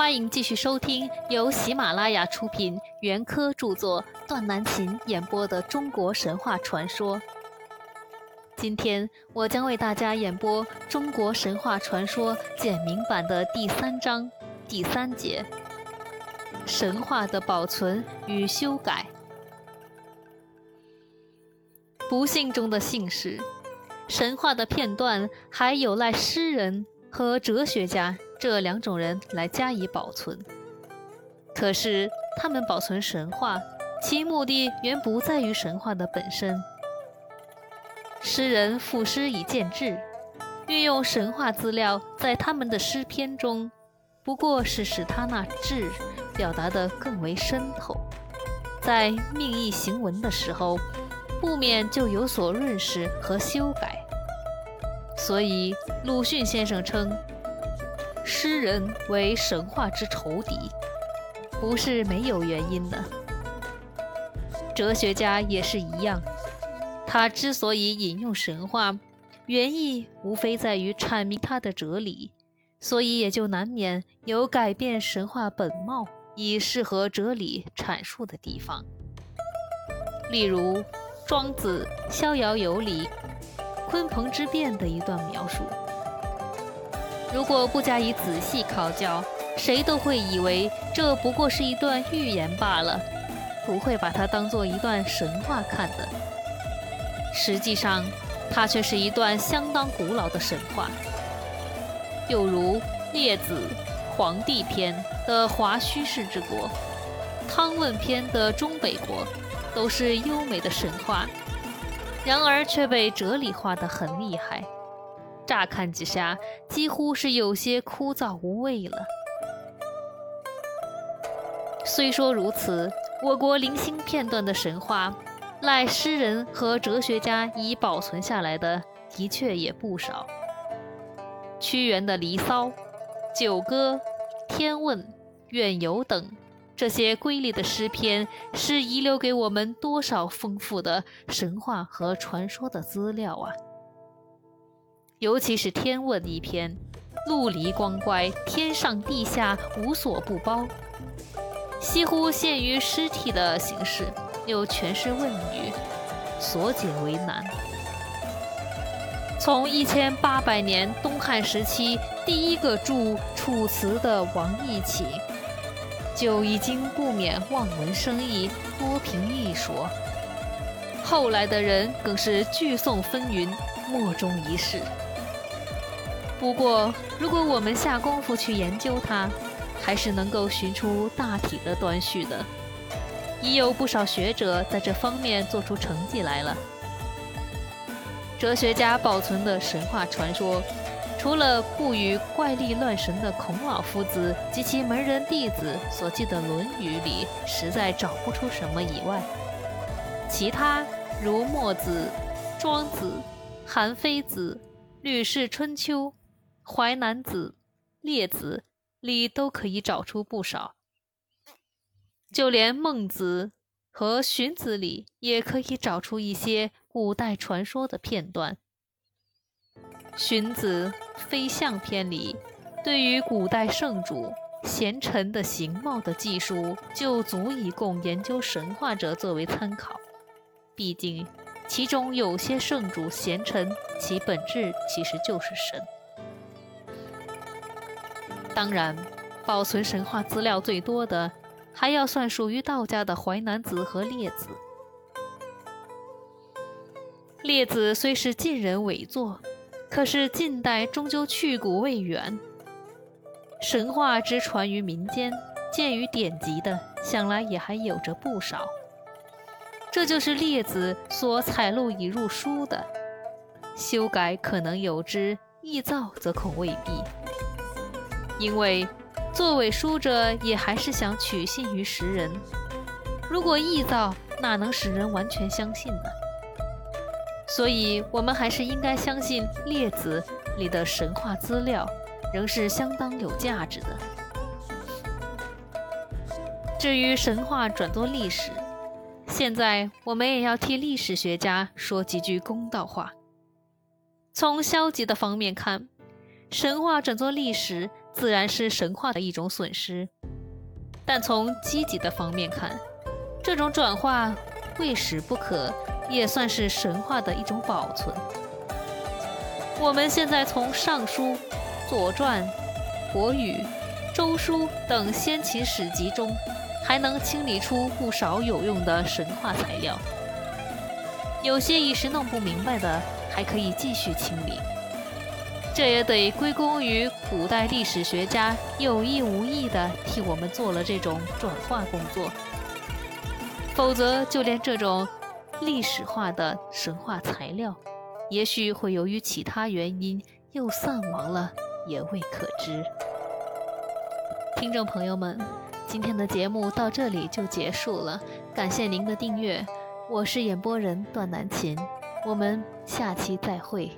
欢迎继续收听由喜马拉雅出品、袁科著作、段南琴演播的中国神话传说。今天我将为大家演播《中国神话传说简明版》的第三章第三节：神话的保存与修改。不幸中的幸事，神话的片段还有赖诗人和哲学家。这两种人来加以保存，可是他们保存神话，其目的原不在于神话的本身。诗人赋诗以见志，运用神话资料在他们的诗篇中，不过是使他那志表达得更为深透，在命意行文的时候，不免就有所润饰和修改。所以鲁迅先生称。诗人为神话之仇敌，不是没有原因的。哲学家也是一样，他之所以引用神话，原意无非在于阐明他的哲理，所以也就难免有改变神话本貌以适合哲理阐述的地方。例如《庄子·逍遥游》里鲲鹏之变的一段描述。如果不加以仔细考究，谁都会以为这不过是一段寓言罢了，不会把它当做一段神话看的。实际上，它却是一段相当古老的神话。又如《列子·黄帝篇》的华胥氏之国，《汤问篇》的中北国，都是优美的神话，然而却被哲理化得很厉害。乍看几下，几乎是有些枯燥无味了。虽说如此，我国零星片段的神话，赖诗人和哲学家已保存下来的，的确也不少。屈原的《离骚》《九歌》《天问》《远游》等这些瑰丽的诗篇，是遗留给我们多少丰富的神话和传说的资料啊！尤其是《天问》一篇，陆离光怪，天上地下无所不包，几乎限于诗体的形式，又全是问语，所解为难。从一千八百年东汉时期第一个著《楚辞》的王逸起，就已经不免望文生义，多评一说。后来的人更是句诵纷纭，莫衷一是。不过，如果我们下功夫去研究它，还是能够寻出大体的端绪的。已有不少学者在这方面做出成绩来了。哲学家保存的神话传说，除了不与怪力乱神的孔老夫子及其门人弟子所记的《论语》里实在找不出什么以外，其他如墨子、庄子、韩非子、吕氏春秋。《淮南子》《列子》里都可以找出不少，就连《孟子》和《荀子》里也可以找出一些古代传说的片段。《荀子·非相篇》里对于古代圣主贤臣的形貌的记述，就足以供研究神话者作为参考。毕竟，其中有些圣主贤臣，其本质其实就是神。当然，保存神话资料最多的，还要算属于道家的《淮南子》和《列子》。《列子》虽是晋人伪作，可是近代终究去古未远。神话之传于民间，见于典籍的，想来也还有着不少。这就是《列子》所采录已入书的，修改可能有之，臆造则恐未必。因为作伪书者也还是想取信于时人，如果臆造，哪能使人完全相信呢？所以，我们还是应该相信《列子》里的神话资料，仍是相当有价值的。至于神话转作历史，现在我们也要替历史学家说几句公道话。从消极的方面看，神话转作历史。自然是神话的一种损失。但从积极的方面看，这种转化未使不可，也算是神话的一种保存。我们现在从《尚书》《左传》《国语》《周书》等先秦史籍中，还能清理出不少有用的神话材料。有些一时弄不明白的，还可以继续清理。这也得归功于古代历史学家有意无意地替我们做了这种转化工作，否则就连这种历史化的神话材料，也许会由于其他原因又散亡了，也未可知。听众朋友们，今天的节目到这里就结束了，感谢您的订阅，我是演播人段南琴，我们下期再会。